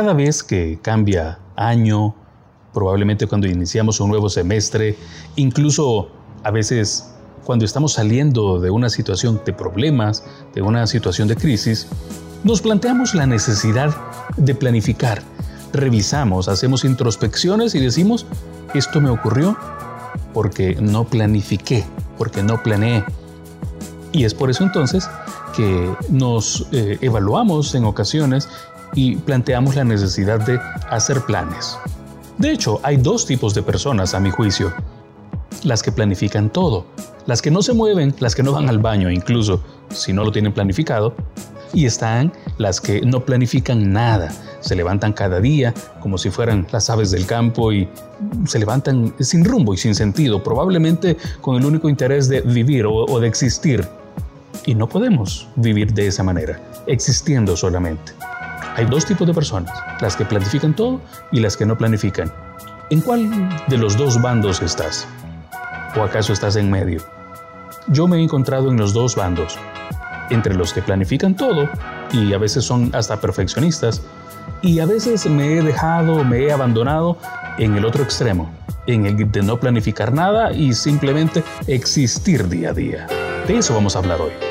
Cada vez que cambia año, probablemente cuando iniciamos un nuevo semestre, incluso a veces cuando estamos saliendo de una situación de problemas, de una situación de crisis, nos planteamos la necesidad de planificar. Revisamos, hacemos introspecciones y decimos, esto me ocurrió porque no planifiqué, porque no planeé. Y es por eso entonces que nos eh, evaluamos en ocasiones y planteamos la necesidad de hacer planes. De hecho, hay dos tipos de personas, a mi juicio. Las que planifican todo, las que no se mueven, las que no van al baño, incluso si no lo tienen planificado, y están las que no planifican nada, se levantan cada día como si fueran las aves del campo y se levantan sin rumbo y sin sentido, probablemente con el único interés de vivir o, de existir. Y no podemos vivir de esa manera, existiendo solamente. Hay dos tipos de personas, las que planifican todo y las que no planifican. ¿En cuál de los dos bandos estás? ¿O acaso estás en medio? Yo me he encontrado en los dos bandos, entre los que planifican todo y a veces son hasta perfeccionistas, y a veces me he dejado, me he abandonado en el otro extremo, en el de no planificar nada y simplemente existir día a día. De eso vamos a hablar hoy.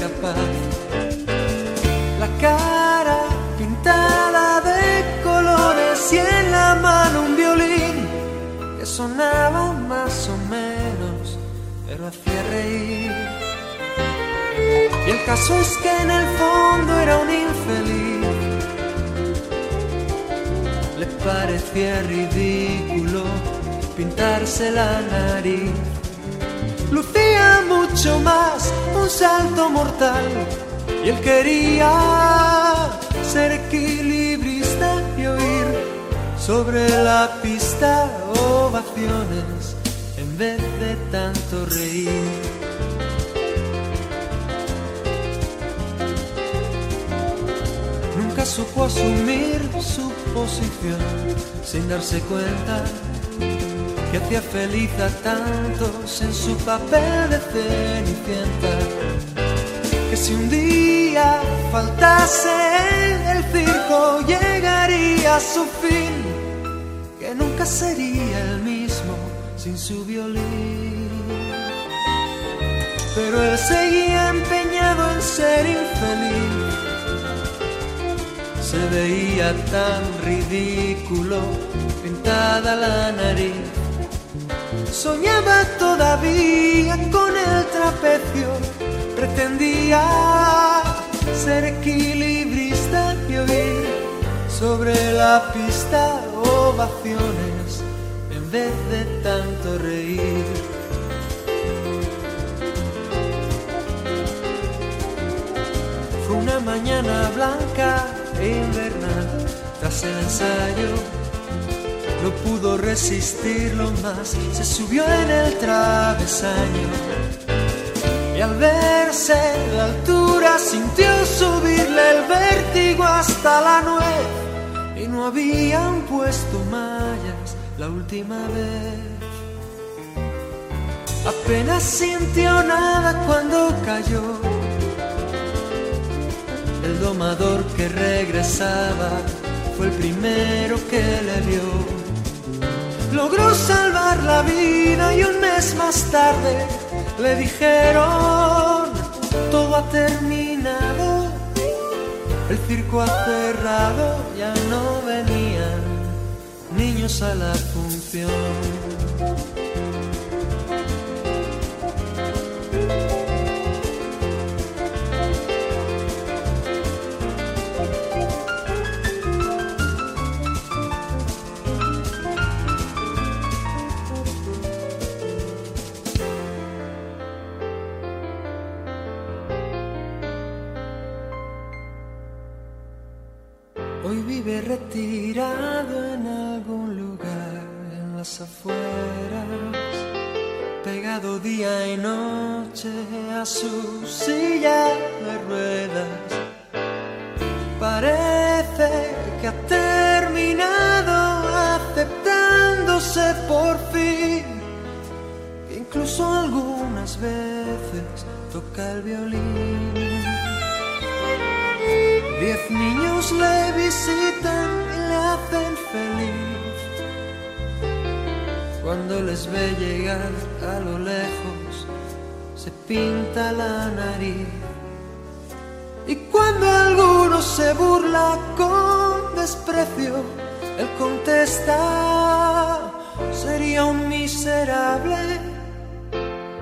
Capaz. La cara pintada de colores y en la mano un violín que sonaba más o menos, pero hacía reír. Y el caso es que en el fondo era un infeliz. Le parecía ridículo pintarse la nariz. Lucía mucho más un salto mortal y él quería ser equilibrista y oír sobre la pista ovaciones en vez de tanto reír. Nunca supo asumir su posición sin darse cuenta que hacía feliz a tantos en su papel de cenicienta. Que si un día faltase el circo llegaría a su fin, que nunca sería el mismo sin su violín. Pero él seguía empeñado en ser infeliz se veía tan ridículo pintada la nariz. Soñaba todavía con el trapecio, pretendía ser equilibrista y oír sobre la pista ovaciones en vez de tanto reír. Fue una mañana blanca invernal tras el ensayo no pudo resistirlo más. Se subió en el travesaño y al verse la altura sintió subirle el vértigo hasta la nuez. Y no habían puesto mallas la última vez. Apenas sintió nada cuando cayó. El domador que regresaba fue el primero que le vio. Logró salvar la vida y un mes más tarde le dijeron, todo ha terminado, el circo ha cerrado, ya no venían niños a la función. Vive retirado en algún lugar en las afueras, pegado día y noche a su silla de ruedas. Parece que ha terminado aceptándose por fin. Incluso algunas veces toca el violín. Diez niños le visitan y le hacen feliz cuando les ve llegar a lo lejos, se pinta la nariz. Y cuando alguno se burla con desprecio, él contesta, sería un miserable,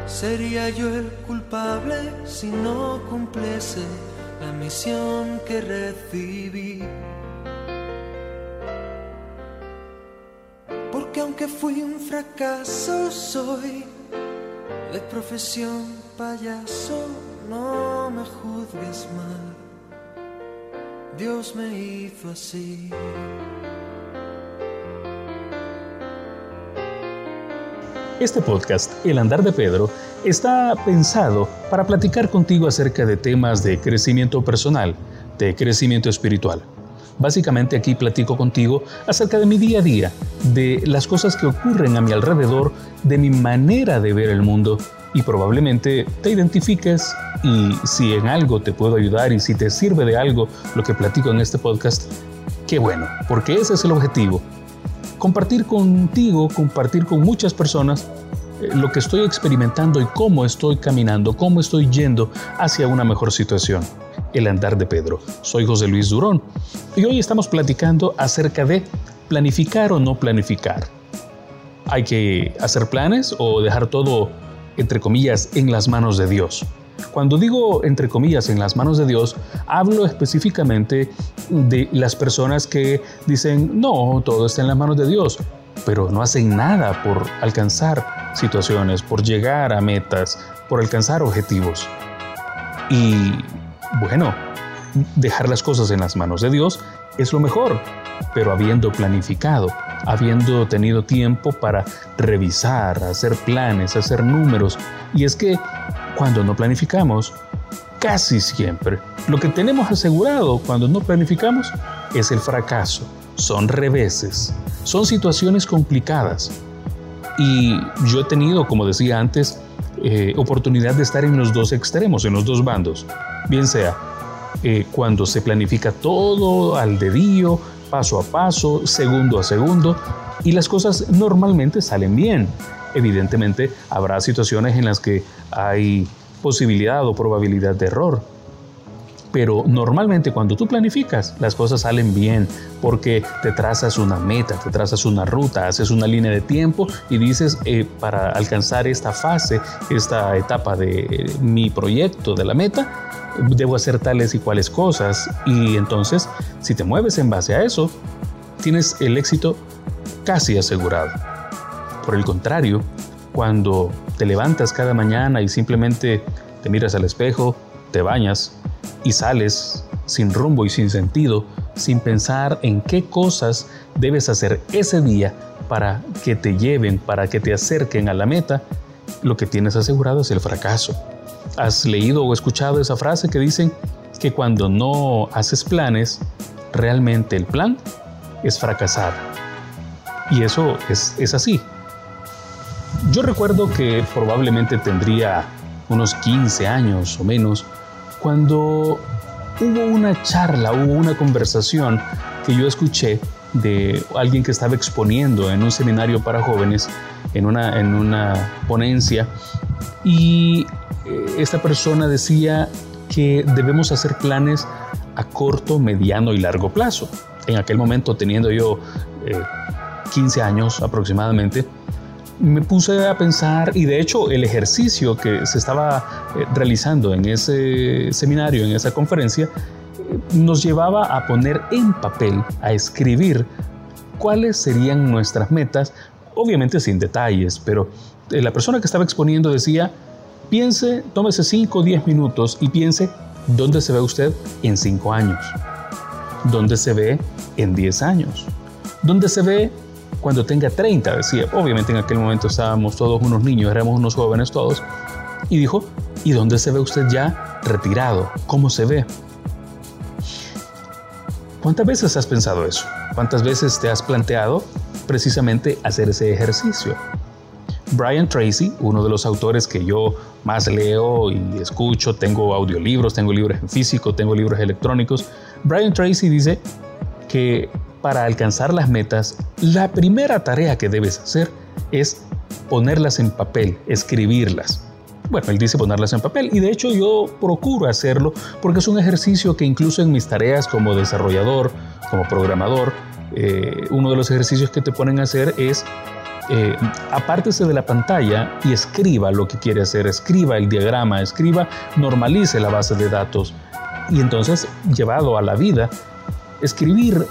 sería yo el culpable si no cumpliese la misión que recibí. Porque aunque fui un fracaso, soy de profesión payaso, no me juzgues mal. Dios me hizo así. Este podcast, El Andar de Pedro, está pensado para platicar contigo acerca de temas de crecimiento personal, de crecimiento espiritual. Básicamente aquí platico contigo acerca de mi día a día, de las cosas que ocurren a mi alrededor, de mi manera de ver el mundo y probablemente te identifiques y si en algo te puedo ayudar y si te sirve de algo lo que platico en este podcast, qué bueno, porque ese es el objetivo. Compartir contigo, compartir con muchas personas lo que estoy experimentando y cómo estoy caminando, cómo estoy yendo hacia una mejor situación. El andar de Pedro. Soy José Luis Durón y hoy estamos platicando acerca de planificar o no planificar. ¿Hay que hacer planes o dejar todo, entre comillas, en las manos de Dios? Cuando digo entre comillas en las manos de Dios, hablo específicamente de las personas que dicen, no, todo está en las manos de Dios, pero no hacen nada por alcanzar situaciones, por llegar a metas, por alcanzar objetivos. Y bueno, dejar las cosas en las manos de Dios es lo mejor, pero habiendo planificado, habiendo tenido tiempo para revisar, hacer planes, hacer números. Y es que cuando no planificamos, casi siempre, lo que tenemos asegurado cuando no planificamos es el fracaso. Son reveses, son situaciones complicadas. Y yo he tenido, como decía antes, eh, oportunidad de estar en los dos extremos, en los dos bandos bien sea eh, cuando se planifica todo al dedillo, paso a paso, segundo a segundo, y las cosas normalmente salen bien. Evidentemente habrá situaciones en las que hay posibilidad o probabilidad de error, pero normalmente cuando tú planificas, las cosas salen bien porque te trazas una meta, te trazas una ruta, haces una línea de tiempo y dices, eh, para alcanzar esta fase, esta etapa de mi proyecto, de la meta, debo hacer tales y cuales cosas. Y entonces, si te mueves en base a eso, tienes el éxito casi asegurado. Por el contrario, cuando te levantas cada mañana y simplemente te miras al espejo, te bañas y sales sin rumbo y sin sentido, sin pensar en qué cosas debes hacer ese día para que te lleven, para que te acerquen a la meta, lo que tienes asegurado es el fracaso. ¿Has leído o escuchado esa frase que dicen que cuando no haces planes, realmente el plan es fracasar? Y eso es, es así. Yo recuerdo que probablemente tendría unos 15 años o menos cuando hubo una charla, hubo una conversación que yo escuché de alguien que estaba exponiendo en un seminario para jóvenes, en una, en una ponencia, y eh, esta persona decía que debemos hacer planes a corto, mediano y largo plazo. En aquel momento, teniendo yo 15 eh, años aproximadamente, me puse a pensar y de hecho el ejercicio que se estaba eh, realizando en ese seminario, en esa conferencia, nos llevaba a poner en papel, a escribir cuáles serían nuestras metas, obviamente sin detalles, pero la persona que estaba exponiendo decía, Piense, tómese 5 o 10 minutos y piense dónde se ve usted en 5 años, dónde se ve en 10 años, dónde se ve cuando tenga 30, decía. Obviamente en aquel momento estábamos todos unos niños, éramos unos jóvenes todos. Y dijo, ¿y dónde se ve usted ya retirado? ¿Cómo se ve? ¿Cuántas veces has pensado eso? ¿Cuántas veces te has planteado precisamente hacer ese ejercicio? Brian Tracy, uno de los autores que yo más leo y escucho, tengo audiolibros, tengo libros en físico, tengo libros electrónicos, Brian Tracy dice que para alcanzar las metas, la primera tarea que debes hacer es ponerlas en papel, escribirlas. Bueno, él dice ponerlas en papel y de hecho yo procuro hacerlo porque es un ejercicio que incluso en mis tareas como desarrollador, como programador, eh, uno de los ejercicios que te ponen a hacer es eh, apártese de la pantalla y escriba lo que quiere hacer, escriba el diagrama, escriba, normalice la base de datos y entonces llevado a la vida, escribir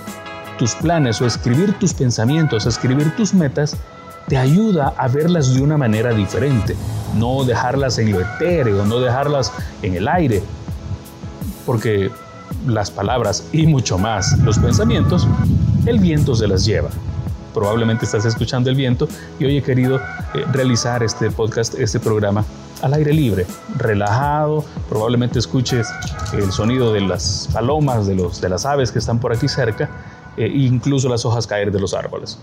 tus planes o escribir tus pensamientos, escribir tus metas, te ayuda a verlas de una manera diferente no dejarlas en lo etéreo, no dejarlas en el aire, porque las palabras y mucho más los pensamientos, el viento se las lleva. Probablemente estás escuchando el viento y hoy he querido eh, realizar este podcast, este programa al aire libre, relajado, probablemente escuches el sonido de las palomas, de, los, de las aves que están por aquí cerca, e incluso las hojas caer de los árboles.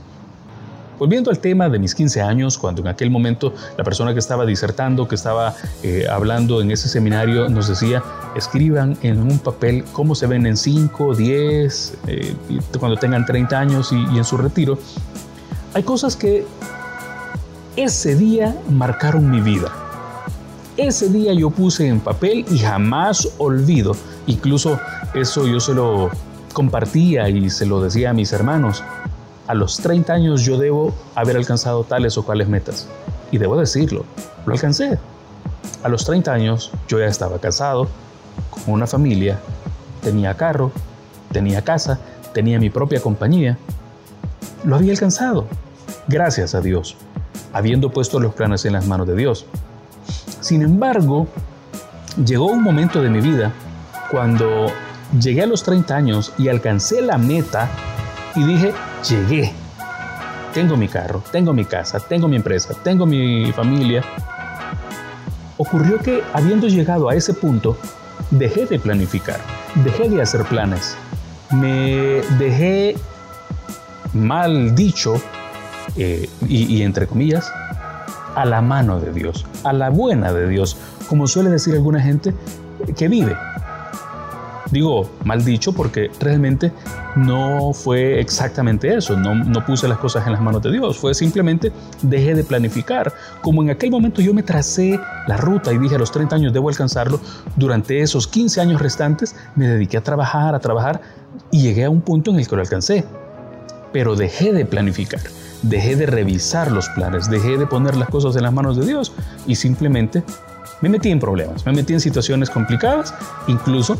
Volviendo al tema de mis 15 años, cuando en aquel momento la persona que estaba disertando, que estaba eh, hablando en ese seminario, nos decía, escriban en un papel cómo se ven en 5, 10, eh, cuando tengan 30 años y, y en su retiro, hay cosas que ese día marcaron mi vida. Ese día yo puse en papel y jamás olvido. Incluso eso yo se lo compartía y se lo decía a mis hermanos a los 30 años yo debo haber alcanzado tales o cuales metas. Y debo decirlo, lo alcancé. A los 30 años yo ya estaba casado, con una familia, tenía carro, tenía casa, tenía mi propia compañía. Lo había alcanzado, gracias a Dios, habiendo puesto los planes en las manos de Dios. Sin embargo, llegó un momento de mi vida cuando llegué a los 30 años y alcancé la meta y dije, llegué. Tengo mi carro, tengo mi casa, tengo mi empresa, tengo mi familia. Ocurrió que habiendo llegado a ese punto, dejé de planificar, dejé de hacer planes. Me dejé mal dicho, eh, y, y entre comillas, a la mano de Dios, a la buena de Dios, como suele decir alguna gente que vive. Digo mal dicho porque realmente no fue exactamente eso, no, no, puse las cosas en las manos de Dios, fue simplemente dejé de planificar. Como en aquel momento yo me tracé la ruta y dije a los 30 años debo alcanzarlo, durante esos 15 años restantes me dediqué a trabajar, a trabajar y llegué a un punto en el que lo alcancé. Pero dejé de planificar, dejé de revisar los planes, dejé de poner las cosas en las manos de Dios y simplemente me metí en problemas, me metí en situaciones complicadas, incluso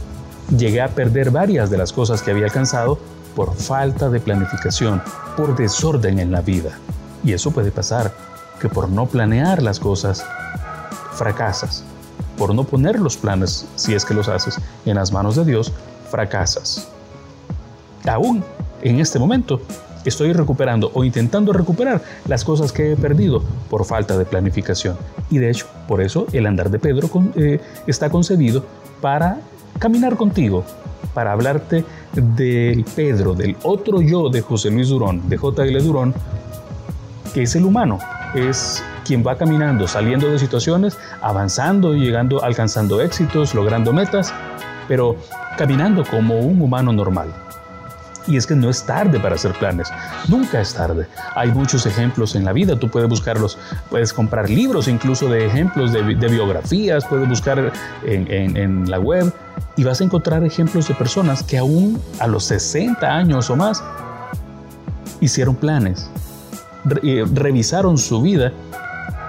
llegué a perder varias de las cosas que había alcanzado por falta de planificación, por desorden en la vida. Y eso puede pasar, que por no planear las cosas, fracasas. Por no poner los planes, si es que los haces, en las manos de Dios, fracasas. Aún en este momento estoy recuperando o intentando recuperar las cosas que he perdido por falta de planificación. Y de hecho, por eso el andar de Pedro eh, está concebido para caminar contigo para hablarte del Pedro, del otro yo de José Luis Durón, de J.L. Durón, que es el humano, es quien va caminando, saliendo de situaciones, avanzando, llegando, alcanzando éxitos, logrando metas, pero caminando como un humano normal. Y es que no es tarde para hacer planes, nunca es tarde. Hay muchos ejemplos en la vida, tú puedes buscarlos, puedes comprar libros incluso de ejemplos de, biografías, puedes buscar en, en la web y vas a encontrar ejemplos de personas que aún a los 60 años o más hicieron planes, eh, revisaron su vida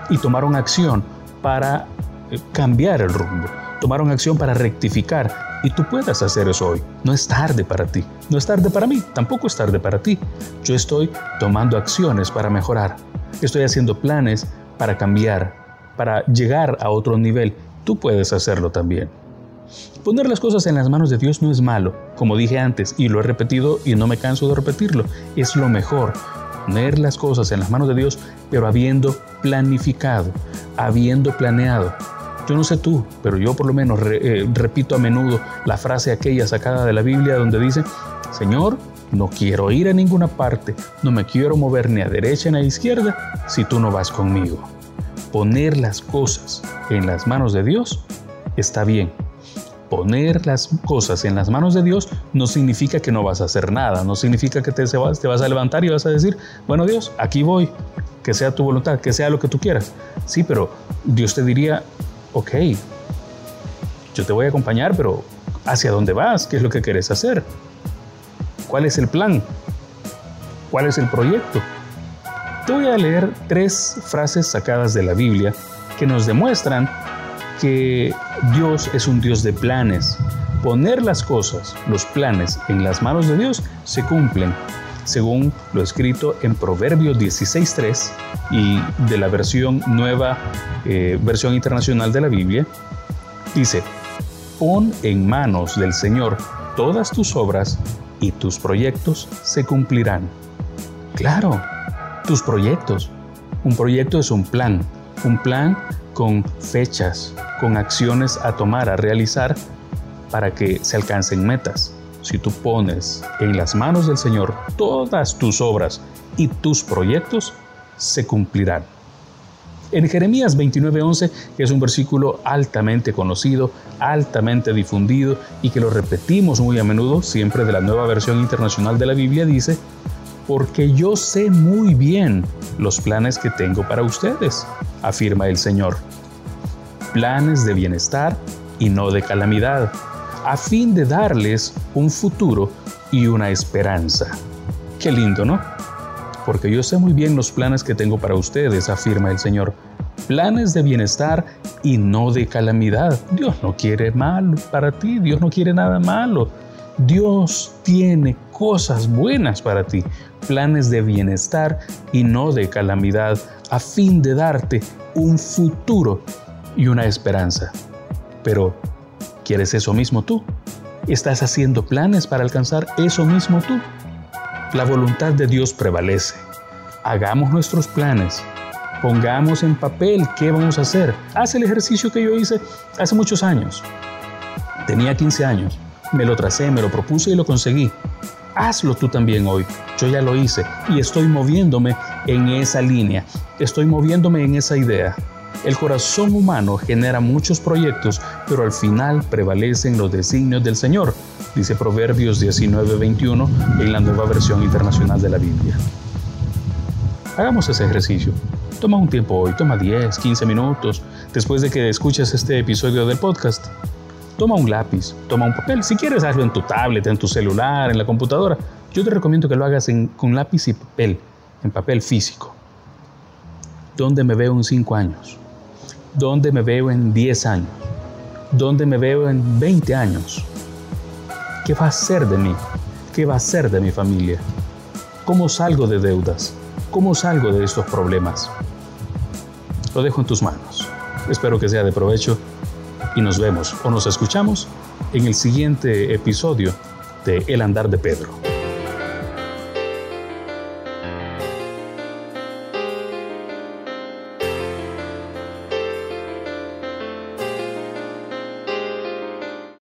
y tomaron acción para eh, cambiar el rumbo, tomaron acción para rectificar y tú puedas hacer eso hoy. No es tarde para ti, no es tarde para mí, tampoco es tarde para ti. Yo estoy tomando acciones para mejorar, estoy haciendo planes para cambiar, para llegar a otro nivel. Tú puedes hacerlo también. Poner las cosas en las manos de Dios no es malo, como dije antes y lo he repetido y no me canso de repetirlo, es lo mejor. poner las cosas en las manos de Dios, pero habiendo planificado, habiendo planeado. Yo no sé tú, pero yo por lo menos eh, repito a menudo la frase aquella sacada de la Biblia donde dice, Señor, no quiero ir a ninguna parte, no me quiero mover ni a derecha ni a izquierda si tú no vas conmigo. Poner las cosas en las manos de Dios está bien, poner las cosas en las manos de Dios no significa que no vas a hacer nada, no significa que te, vas, vas a levantar y vas a decir, bueno Dios, aquí voy, que sea tu voluntad, que sea lo que tú quieras. Sí, pero Dios te diría, ok, yo te voy a acompañar, pero ¿hacia dónde vas? ¿Qué es lo que quieres hacer? ¿Cuál es el plan? ¿Cuál es el proyecto? Te voy a leer tres frases sacadas de la Biblia que nos demuestran que Dios es un Dios de planes. Poner las cosas, los planes en las manos de Dios se cumplen, según lo escrito en Proverbios 16.3 y de la versión nueva, eh, versión internacional de la Biblia, dice, pon en manos del Señor todas tus obras y tus proyectos se cumplirán. Claro, tus proyectos. Un proyecto es un plan, un plan con fechas, con acciones a tomar, a realizar para que se alcancen metas. Si tú pones en las manos del Señor todas tus obras y tus proyectos, se cumplirán. En Jeremías 29:11, que es un versículo altamente conocido, altamente difundido y que lo repetimos muy a menudo, siempre de la nueva versión internacional de la Biblia, dice, porque yo sé muy bien los planes que tengo para ustedes, afirma el Señor. Planes de bienestar y no de calamidad, a fin de darles un futuro y una esperanza. Qué lindo, ¿no? Porque yo sé muy bien los planes que tengo para ustedes, afirma el Señor. Planes de bienestar y no de calamidad. Dios no quiere mal para ti, Dios no quiere nada malo. Dios tiene cosas buenas para ti, planes de bienestar y no de calamidad, a fin de darte un futuro y una esperanza. Pero, ¿quieres eso mismo tú? ¿Estás haciendo planes para alcanzar eso mismo tú? La voluntad de Dios prevalece. Hagamos nuestros planes. Pongamos en papel qué vamos a hacer. Haz el ejercicio que yo hice hace muchos años. Tenía 15 años. Me lo tracé, me lo propuse y lo conseguí. Hazlo tú también hoy. Yo ya lo hice y estoy moviéndome en esa línea. Estoy moviéndome en esa idea. El corazón humano genera muchos proyectos, pero al final prevalecen los designios del Señor, dice Proverbios 19:21 en la nueva versión internacional de la Biblia. Hagamos ese ejercicio. Toma un tiempo hoy, toma 10, 15 minutos después de que escuches este episodio del podcast toma un lápiz, toma un papel. Si quieres, hazlo en tu tablet, en tu celular, en la computadora. Yo te recomiendo que lo hagas con lápiz y papel, en papel físico. ¿Dónde me veo en 5 años? ¿Dónde me veo en 10 años? ¿Dónde me veo en 20 años? ¿Qué va a ser de mí? ¿Qué va a ser de mi familia? ¿Cómo salgo de deudas? ¿Cómo salgo de estos problemas? Lo dejo en tus manos. Espero que sea de provecho y nos vemos o nos escuchamos en el siguiente episodio de El Andar de Pedro.